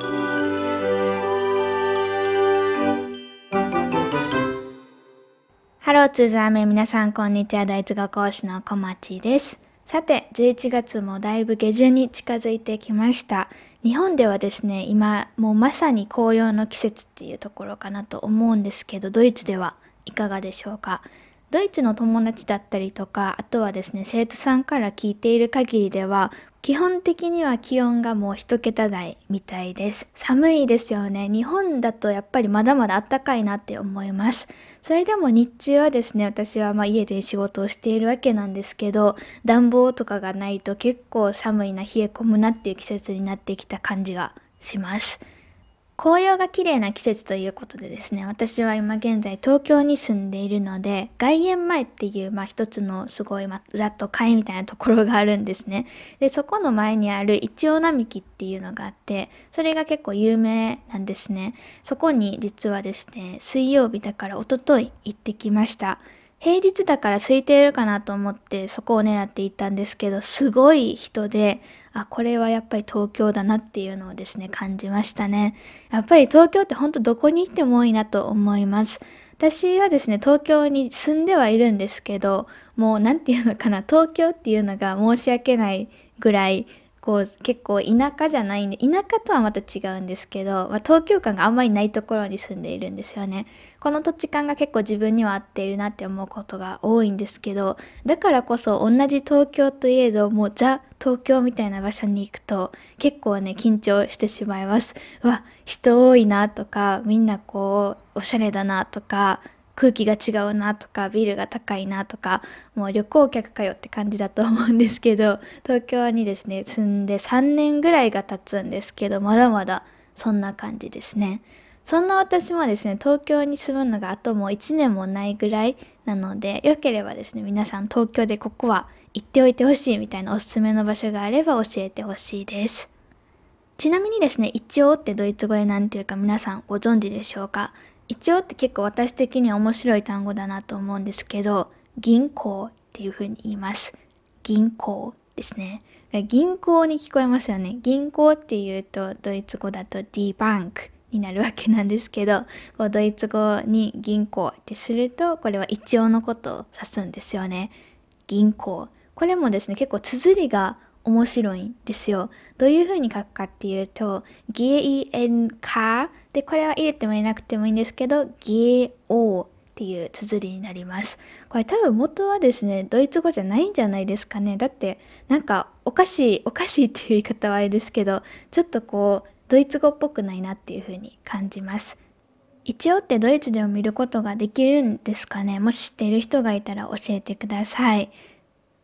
ハローツーザーメン皆さんこんにちは。ドイツ語講師の小町です。さて11月もだいぶ下旬に近づいてきました。日本ではですね今もうまさに紅葉の季節っていうところかなと思うんですけどドイツではいかがでしょうか？ドイツの友達だったりとかあとはですね生徒さんから聞いている限りでは基本的には気温がもう1桁台みたいです。寒いですよね。日本だとやっぱりまだまだ暖かいなって思います。それでも日中はですね、私はま家で仕事をしているわけなんですけど、暖房とかがないと結構寒いな、冷え込むなっていう季節になってきた感じがします。紅葉が綺麗な季節ということでですね、私は今現在東京に住んでいるので、外苑前っていう、まあ一つのすごい、まあ、ざっと会みたいなところがあるんですね。で、そこの前にあるイチョウ並木っていうのがあって、それが結構有名なんですね。そこに実はですね、水曜日だから一昨日行ってきました。平日だから空いているかなと思ってそこを狙っていったんですけど、すごい人で、あ、これはやっぱり東京だなっていうのをですね、感じましたね。やっぱり東京ってほんとどこに行っても多いなと思います。私はですね、東京に住んではいるんですけど、もう何て言うのかな、東京っていうのが申し訳ないぐらい、こう結構田舎じゃないんで田舎とはまた違うんですけど、まあ、東京感があんまりないところに住んでいるんですよね。この土地感が結構自分には合っているなって思うことが多いんですけどだからこそ同じ東京といえどもうザ東京みたいな場所に行くと結構ね緊張してしまいます。うわ人多いなとかみんなこうおしゃれだなとか空気が違うなとかビルが高いなとかもう旅行客かよって感じだと思うんですけど 東京にですね住んで3年ぐらいが経つんですけどまだまだそんな感じですね。そんな私もですね東京に住むのがあともう1年もないぐらいなのでよければですね皆さん東京でここは行っておいてほしいみたいなおすすめの場所があれば教えてほしいです。ちなみにですね、一応ってドイツ語で何ていうか皆さんご存知でしょうか？一応って結構私的には面白い単語だなと思うんですけど、銀行っていう風に言います。銀行ですね。銀行に聞こえますよね。銀行っていうとドイツ語だと D バンクになるわけなんですけど、こうドイツ語に銀行ってすると、これは一応のことを指すんですよね。銀行。これもですね、結構綴りが面白いんですよ。どういう風に書くかっていうと、GENK で、これは入れてもいなくてもいいんですけど、GO っていう綴りになります。これ多分元はですね、ドイツ語じゃないんじゃないですかね。だってなんかおかしい、おかしいっていう言い方はあれですけど、ちょっとこう、ドイツ語っぽくないなっていう風に感じます。一応ってドイツでも見ることができるんですかねもし知っている人がいたら教えてください。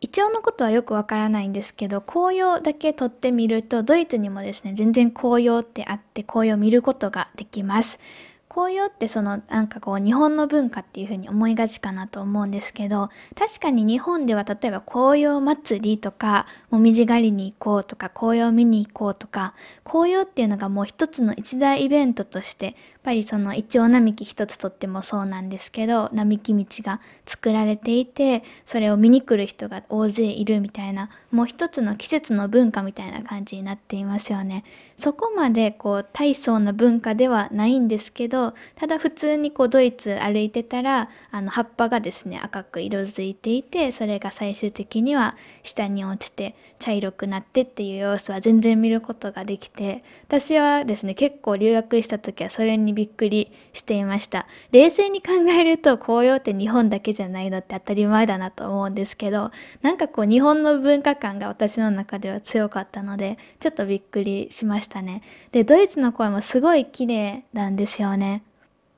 イチョウのことはよくわからないんですけど紅葉だけ撮ってみるとドイツにもですね全然紅葉ってあって紅葉を見ることができます。紅葉ってそのなんかこう日本の文化っていう風に思いがちかなと思うんですけど確かに日本では例えば紅葉祭りとかもみじ狩りに行こうとか紅葉見に行こうとか紅葉っていうのがもう一つの一大イベントとしてぱりそのイチョウ並木一つとってもそうなんですけど並木道が作られていてそれを見に来る人が大勢いるみたいなもう一つの季節の文化みたいな感じになっていますよね。そこまでこう大層な文化ではないんですけどただ普通にこうドイツ歩いてたらあの葉っぱがですね赤く色づいていてそれが最終的には下に落ちて茶色くなってっていう様子は全然見ることができて私はですね結構留学した時はそれにびっくりしていました。冷静に考えると紅葉って日本だけじゃないのって当たり前だなと思うんですけど、なんかこう日本の文化観が私の中では強かったので、ちょっとびっくりしましたね。で、ドイツの声もすごい綺麗なんですよね。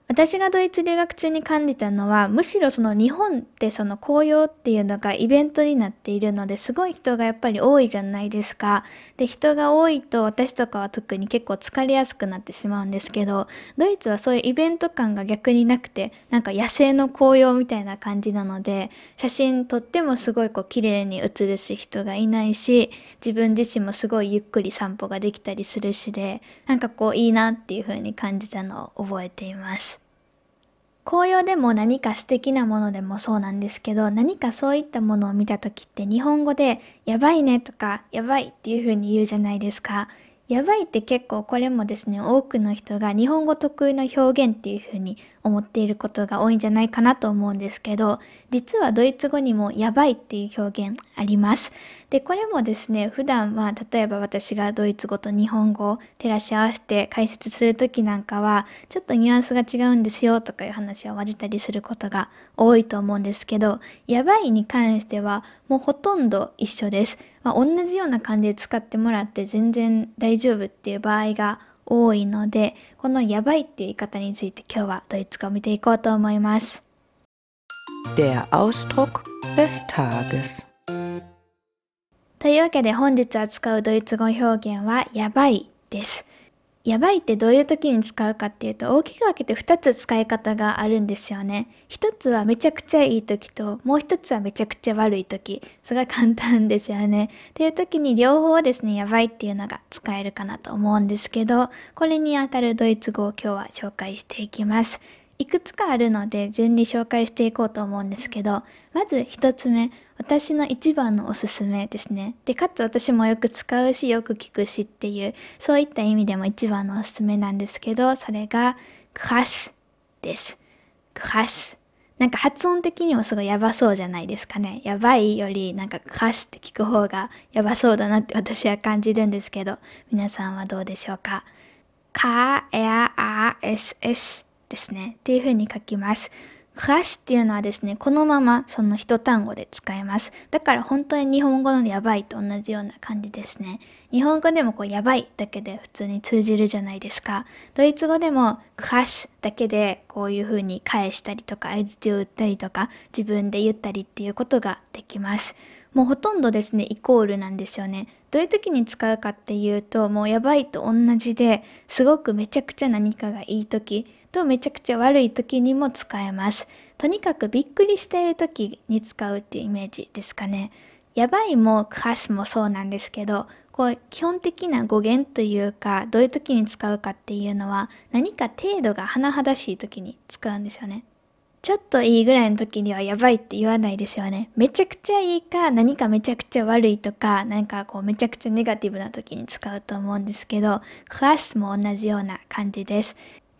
私がドイツ留学中に感じたのはむしろその日本ってその紅葉っていうのがイベントになっているのですごい人がやっぱり多いじゃないですか。で人が多いと私とかは特に結構疲れやすくなってしまうんですけどドイツはそういうイベント感が逆になくてなんか野生の紅葉みたいな感じなので写真撮ってもすごいこう綺麗に写るし人がいないし自分自身もすごいゆっくり散歩ができたりするしでなんかこういいなっていう風に感じたのを覚えています。紅葉でも何か素敵なものでもそうなんですけど何かそういったものを見た時って日本語でやばいねとかやばいっていう風に言うじゃないですか。やばいって結構これもですね、多くの人が日本語特有の表現っていう風に思っていることが多いんじゃないかなと思うんですけど、実はドイツ語にもやばいっていう表現あります。で、これもですね、普段は例えば私がドイツ語と日本語を照らし合わせて解説するときなんかは、ちょっとニュアンスが違うんですよとかいう話を混ぜたりすることが多いと思うんですけど、やばいに関してはもうほとんど一緒です。まあ、同じような感じで使ってもらって全然大丈夫っていう場合が多いので、このやばいっていう言い方について今日はドイツ語を見ていこうと思います。Der Ausdruck des Tages というわけで本日扱うドイツ語表現はやばいです。やばいってどういう時に使うかっていうと大きく分けて2つ使い方があるんですよね。1つはめちゃくちゃいい時ともう1つはめちゃくちゃ悪い時。すごい簡単ですよね。っていう時に両方ですね、やばいっていうのが使えるかなと思うんですけど、これにあたるドイツ語を今日は紹介していきます。いくつかあるので順に紹介していこうと思うんですけど、まず一つ目、私の一番のおすすめですね。で、かつ私もよく使うし、よく聞くしっていう、そういった意味でも一番のおすすめなんですけど、それが、クラスです。クラス。なんか発音的にもすごいやばそうじゃないですかね。やばいよりなんかクラスって聞く方がやばそうだなって私は感じるんですけど、皆さんはどうでしょうか ?KRSS ですね。っていう風に書きます。クラシっていうのはですね、このままその一単語で使えます。だから本当に日本語のやばいと同じような感じですね。日本語でもこうやばいだけで普通に通じるじゃないですか。ドイツ語でもクラシだけでこういう風に返したりとか、相槌を打ったりとか、自分で言ったりっていうことができます。もうほとんどですね、イコールなんですよね。どういう時に使うかっていうと、もうやばいと同じで、すごくめちゃくちゃ何かがいい時、とめちゃくちゃ悪い時にも使えます。とにかくびっくりしている時に使うっていうイメージですかね。やばいもクラスもそうなんですけど、こう基本的な語源というか、どういう時に使うかっていうのは、何か程度が甚だしい時に使うんですよね。ちょっといいぐらいの時にはやばいって言わないですよね。めちゃくちゃいいか、何かめちゃくちゃ悪いとか、何かこうめちゃくちゃネガティブな時に使うと思うんですけど、クラスも同じような感じです。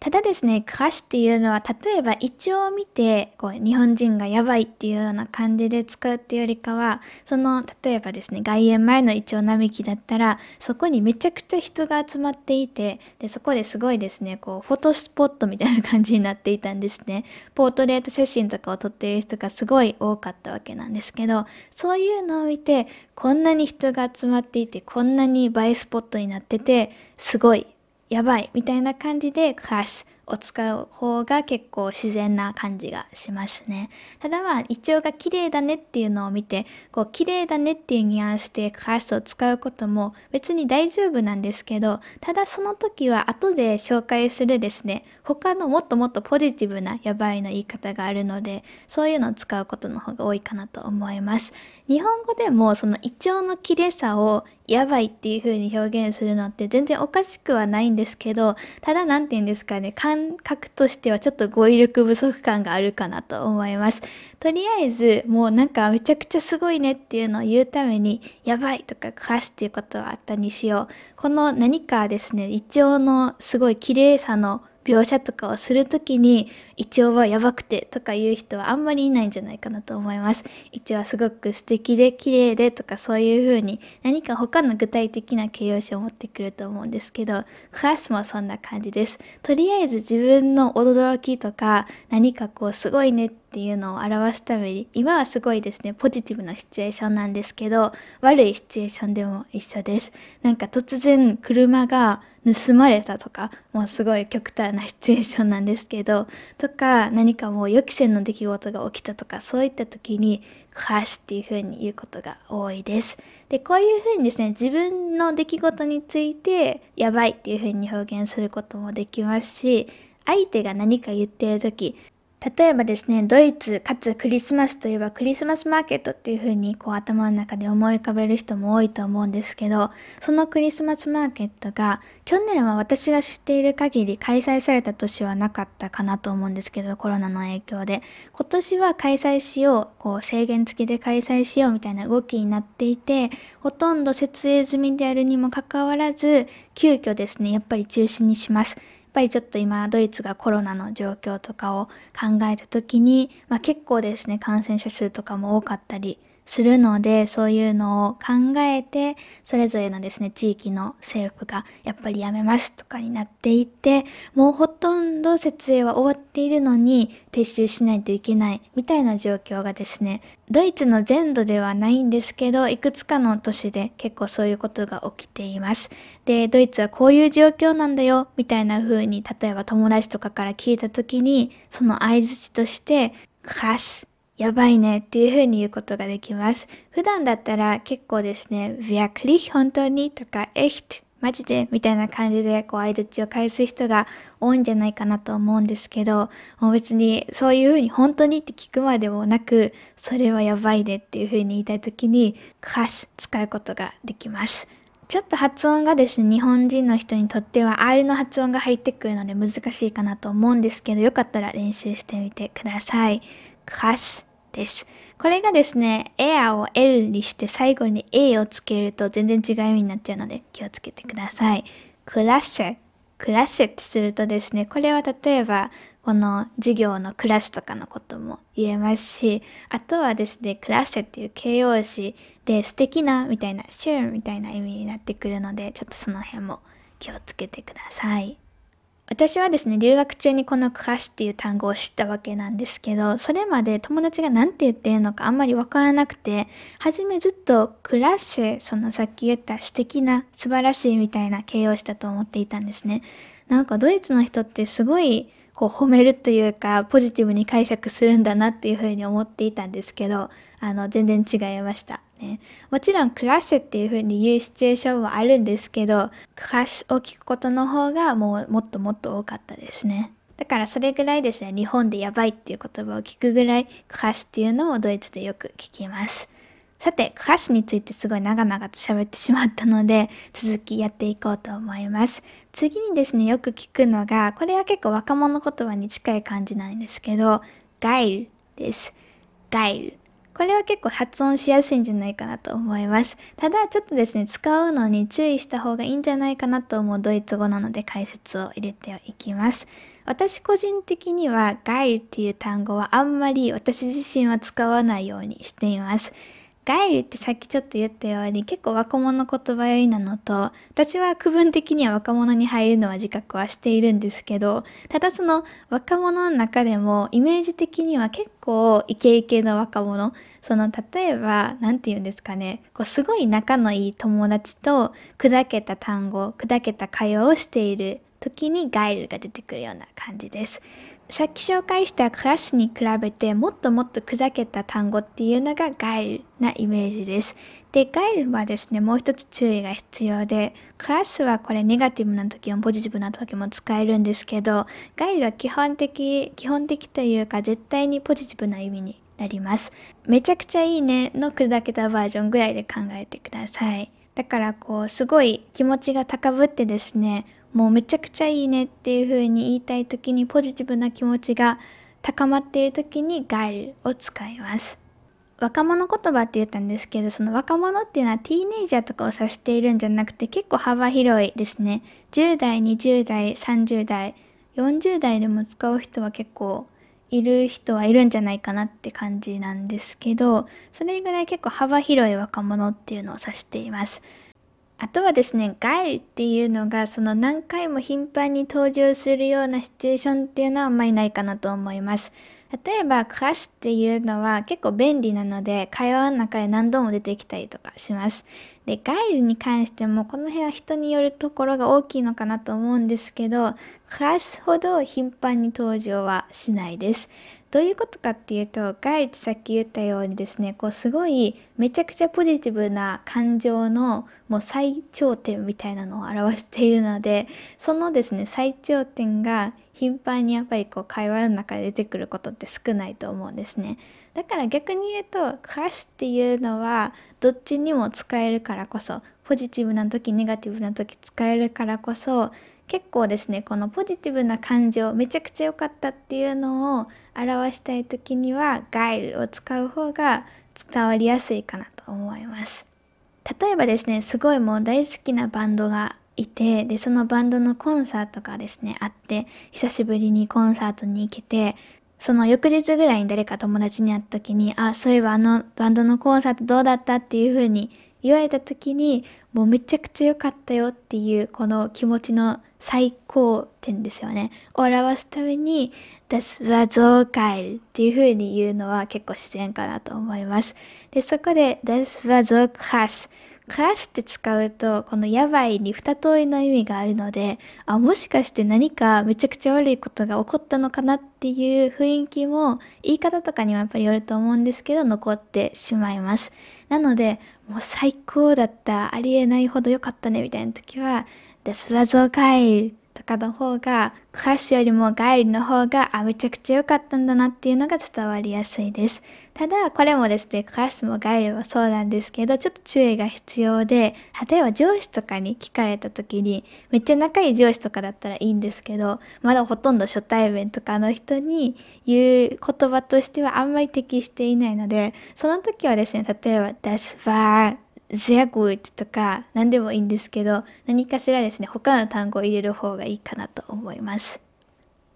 ただですね、歌詞っていうのは、例えば一応見て、こう、日本人がやばいっていうような感じで使うっていうよりかは、その、例えばですね、外苑前のイチョウ並木だったら、そこにめちゃくちゃ人が集まっていて、で、そこですごいですね、こう、フォトスポットみたいな感じになっていたんですね。ポートレート写真とかを撮っている人がすごい多かったわけなんですけど、そういうのを見て、こんなに人が集まっていて、こんなに映えスポットになってて、すごいやばいみたいな感じでクラスを使う方が結構自然な感じがしますね。ただまあ、イチョウが綺麗だねっていうのを見て、こう、綺麗だねっていうニュアンスでクラスを使うことも別に大丈夫なんですけど、ただその時は後で紹介するですね、他のもっともっとポジティブなやばいの言い方があるので、そういうのを使うことの方が多いかなと思います。日本語でもそのイチョウの綺麗さをやばいっていう風に表現するのって全然おかしくはないんですけど、ただ何て言うんですかね、感覚としてはちょっと語彙力不足感があるかなと思います。とりあえず、もうなんかめちゃくちゃすごいねっていうのを言うために、やばいとかクラスっていうことはあったにしよう。この何かですね、イチョウのすごい綺麗さの描写とかをするときに、胃腸はやばくてとか言う人はあんまりいないんじゃないかなと思います。胃腸はすごく素敵で綺麗でとかそういう風に何か他の具体的な形容詞を持ってくると思うんですけど、クラスもそんな感じです。とりあえず自分の驚きとか何かこうすごいねってていうのを表すために、今はすごいですね、ポジティブなシチュエーションなんですけど、悪いシチュエーションでも一緒です。なんか突然車が盗まれたとか、もうすごい極端なシチュエーションなんですけど、とか何かもう予期せぬ出来事が起きたとか、そういった時に、クラシっていう風に言うことが多いです。で、こういう風にですね、自分の出来事について、やばいっていう風に表現することもできますし、相手が何か言ってる時、例えばですね、ドイツかつクリスマスといえばクリスマスマーケットっていう風にこう頭の中で思い浮かべる人も多いと思うんですけど、そのクリスマスマーケットが去年は私が知っている限り開催された年はなかったかなと思うんですけど、コロナの影響で。今年は開催しよう、こう制限付きで開催しようみたいな動きになっていて、ほとんど設営済みであるにもかかわらず、急遽ですね、やっぱり中止にします。ぱりちょっと今ドイツがコロナの状況とかを考えた時に、まあ、結構ですね感染者数とかも多かったりするのでそういうのを考えてそれぞれのですね地域の政府がやっぱりやめますとかになっていてもうほとんど設営は終わっているのに撤収しないといけないみたいな状況がですねドイツの全土ではないんですけどいくつかの都市で結構そういうことが起きています。でドイツはこういう状況なんだよみたいな風に例えば友達とかから聞いた時にその相槌としてカスやばいねっていう風に言うことができます。普段だったら結構ですね、wirklich 本当に？とか echt マジで？みたいな感じでこう相槌を返す人が多いんじゃないかなと思うんですけど、もう別にそういう風に本当に？って聞くまでもなく、それはやばいでっていう風に言いたい時に、カス使うことができます。ちょっと発音がですね、日本人の人にとっては R の発音が入ってくるので難しいかなと思うんですけど、よかったら練習してみてください。カスです。これがですね、エアを L にして最後に A をつけると全然違う意味になっちゃうので気をつけてください。クラッセ、クラッセってするとですね、これは例えばこの授業のクラスとかのことも言えますし、あとはですね、クラッセっていう形容詞で素敵なみたいな、シューみたいな意味になってくるので、ちょっとその辺も気をつけてください。私はですね、留学中にこのクラスっていう単語を知ったわけなんですけど、それまで友達が何て言ってるのかあんまりわからなくて、はじめずっとクラス、そのさっき言った素敵な、素晴らしいみたいな形容詞だと思っていたんですね。なんかドイツの人ってすごいこう褒めるというかポジティブに解釈するんだなっていうふうに思っていたんですけどあの全然違いました、ね、もちろんクラスっていうふうに言うシチュエーションはあるんですけどクラスを聞くことの方がもうもっともっと多かったですねだからそれぐらいですね日本でやばいっていう言葉を聞くぐらいクラスっていうのをドイツでよく聞きますさて、歌詞についてすごい長々と喋ってしまったので、続きやっていこうと思います。次にですね、よく聞くのが、これは結構若者言葉に近い感じなんですけど、ガイルです。ガイル。これは結構発音しやすいんじゃないかなと思います。ただちょっとですね、使うのに注意した方がいいんじゃないかなと思うドイツ語なので解説を入れていきます。私個人的にはガイルっていう単語はあんまり私自身は使わないようにしています。ガイルってさっきちょっと言ったように結構若者言葉よいなのと私は区分的には若者に入るのは自覚はしているんですけどただその若者の中でもイメージ的には結構イケイケの若者その例えば何て言うんですかねこうすごい仲のいい友達と砕けた単語砕けた会話をしている時にガイルが出てくるような感じです。さっき紹介したクラスに比べてもっともっと砕けた単語っていうのがガイルなイメージです。で、ガイルはですね、もう一つ注意が必要で、クラスはこれネガティブな時もポジティブな時も使えるんですけど、ガイルは基本的、基本的というか絶対にポジティブな意味になります。めちゃくちゃいいねの砕けたバージョンぐらいで考えてください。だからこう、すごい気持ちが高ぶってですね、もうめちゃくちゃいいねっていう風に言いたい時にポジティブな気持ちが高まっている時にガイルを使います。若者言葉って言ったんですけどその若者っていうのはティーネイジャーとかを指しているんじゃなくて結構幅広いですね。10代、20代、30代、40代でも使う人は結構いる人はいるんじゃないかなって感じなんですけどそれぐらい結構幅広い若者っていうのを指しています。あとはですね、ガイルっていうのがその何回も頻繁に登場するようなシチュエーションっていうのはあんまりないかなと思います。例えば、クラスっていうのは結構便利なので、会話の中で何度も出てきたりとかします。で、ガイルに関しても、この辺は人によるところが大きいのかなと思うんですけど、クラスほど頻繁に登場はしないです。どういうことかっていうと、ガイルってさっき言ったようにですね、こうすごいめちゃくちゃポジティブな感情のもう最頂点みたいなのを表しているので、そのですね、最頂点が頻繁にやっぱりこう会話の中で出てくることって少ないと思うんですね。だから逆に言うと、クラッシュっていうのはどっちにも使えるからこそ、ポジティブな時、ネガティブな時使えるからこそ、結構ですねこのポジティブな感情めちゃくちゃ良かったっていうのを表したい時にはガイルを使う方が伝わりやすいかなと思います。例えばですねすごいもう大好きなバンドがいてでそのバンドのコンサートがですねあって久しぶりにコンサートに行けてその翌日ぐらいに誰か友達に会った時にあそういえばあのバンドのコンサートどうだった？っていう風に言われた時にもうめちゃくちゃ良かったよっていうこの気持ちの最高点ですよね。を表すために Das war so geil っていう風に言うのは結構自然かなと思います。で、そこで Das war so krass クラッシュって使うと、このやばいに二通りの意味があるので、あ、もしかして何かめちゃくちゃ悪いことが起こったのかなっていう雰囲気も、言い方とかにはやっぱりよると思うんですけど、残ってしまいます。なので、もう最高だった、ありえないほど良かったねみたいな時は、Das war so geil とかの方が、クラッシュよりもガイルの方が、あ、めちゃくちゃ良かったんだなっていうのが伝わりやすいです。ただ、これもですね、クラッシュもガイルもそうなんですけど、ちょっと注意が必要で、例えば上司とかに聞かれた時に、めっちゃ仲いい上司とかだったらいいんですけど、まだほとんど初対面とかの人に言う言葉としてはあんまり適していないので、その時はですね、例えば、Das war sehr gut とか何でもいいんですけど何かしらですね他の単語を入れる方がいいかなと思います。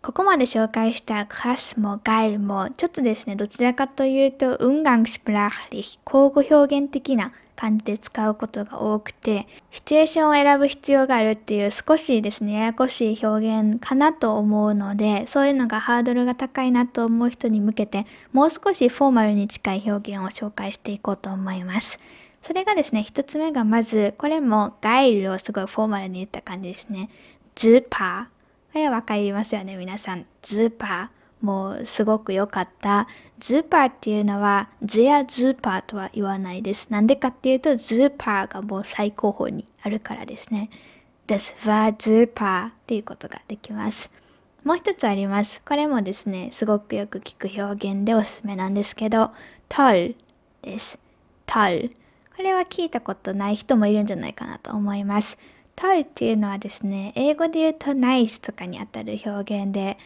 ここまで紹介したクラスもガイルもちょっとですねどちらかというと Umgangssprachlich 交互表現的な感じで使うことが多くてシチュエーションを選ぶ必要があるっていう少しですねややこしい表現かなと思うのでそういうのがハードルが高いなと思う人に向けてもう少しフォーマルに近い表現を紹介していこうと思います。それがですね、一つ目がまず、これも geil をすごいフォーマルに言った感じですね。 super。これわかりますよね、皆さん。 super。もうすごく良かった。ズーパーっていうのは、 sehr super とは言わないです。なんでかっていうと、ズーパーがもう最高峰にあるからですね。Das war super っていうことができます。もう一つあります。これもですね、すごくよく聞く表現でおすすめなんですけど、toll です。toll。これは聞いたことない人もいるんじゃないかなと思います。トルっていうのはですね、英語で言うとナイスとかにあたる表現で、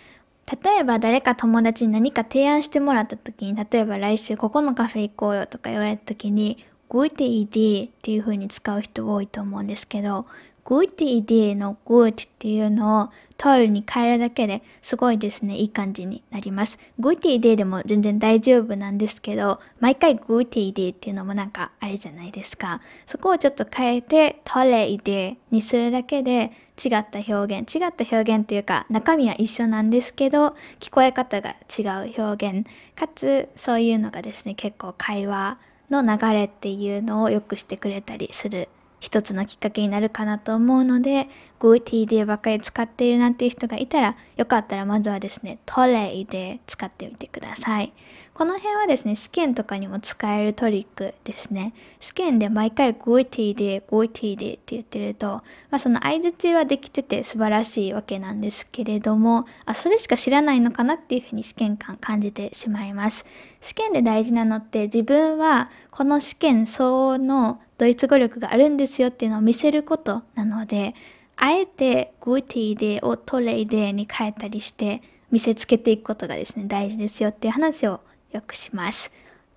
例えば誰か友達に何か提案してもらった時に、例えば来週ここのカフェ行こうよとか言われた時に、ごいていいでっていう風に使う人多いと思うんですけど、gute Idee の good っていうのをトルに変えるだけですごいですね、いい感じになります。 gute Idee でも全然大丈夫なんですけど、毎回 gute Idee っていうのもなんかあれじゃないですか。そこをちょっと変えて tolle Idee にするだけで違った表現、違った表現というか中身は一緒なんですけど、聞こえ方が違う表現、かつそういうのがですね、結構会話の流れっていうのを良くしてくれたりする一つのきっかけになるかなと思うので、GoTD ばっかり使っているなんていう人がいたら、よかったらまずはですね、トレイで使ってみてください。この辺はですね、試験とかにも使えるトリックですね。試験で毎回 GoTD、GoTD って言ってると、まあその相槌はできてて素晴らしいわけなんですけれども、あ、それしか知らないのかなっていうふうに試験官感じてしまいます。試験で大事なのって自分はこの試験相応のドイツ語力があるんですよっていうのを見せることなので、あえてグーティーデーをトレイデーに変えたりして見せつけていくことがですね、大事ですよっていう話をよくします。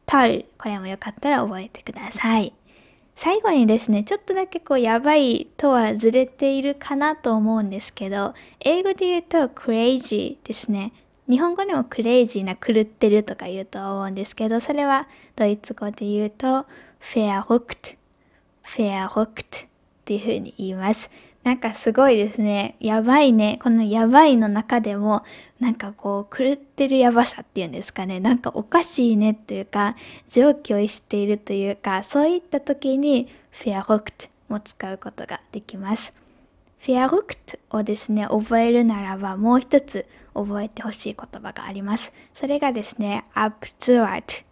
トル、これもよかったら覚えてください。最後にですね、ちょっとだけこうやばいとはずれているかなと思うんですけど、英語で言うと crazy ですね。日本語でもクレイジーな狂ってるとか言うと思うんですけど、それはドイツ語で言うと verrückt verrückt っていう風に言います。なんかすごいですね。やばいね。このやばいの中でも、なんかこう、狂ってるやばさっていうんですかね。なんかおかしいねというか、常軌を逸しているというか、そういった時に、verrückt も使うことができます。verrückt をですね、覚えるならばもう一つ覚えてほしい言葉があります。それがですね、absurd。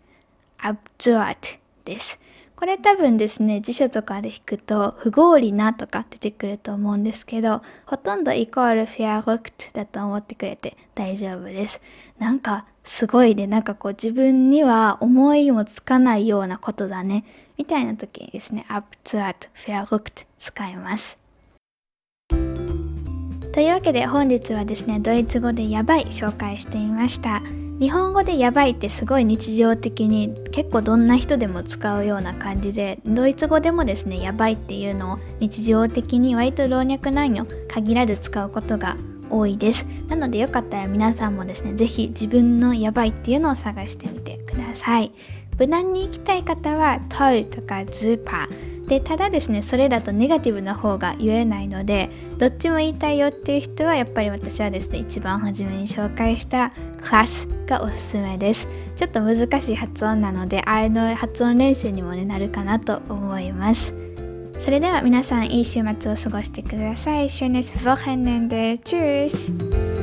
absurd です。これ多分ですね、辞書とかで引くと不合理なとか出てくると思うんですけど、ほとんどイコール verrückt だと思ってくれて大丈夫です。なんかすごいね、なんかこう自分には思いもつかないようなことだね、みたいな時にですね、absurd、verrückt 使います。というわけで本日はですね、ドイツ語でやばい紹介してみました。日本語でやばいってすごい日常的に結構どんな人でも使うような感じでドイツ語でもですねやばいっていうのを日常的に割と老若男女限らず使うことが多いです。なのでよかったら皆さんもですね是非自分のやばいっていうのを探してみてください。無難に行きたい方はトイとかズーパー。でただですねそれだとネガティブな方が言えないのでどっちも言いたいよっていう人はやっぱり私はですね一番初めに紹介した class がおすすめです。ちょっと難しい発音なのであれの発音練習にも、ね、なるかなと思います。それでは皆さんいい週末を過ごしてください。Schönes Wochenende Tschüss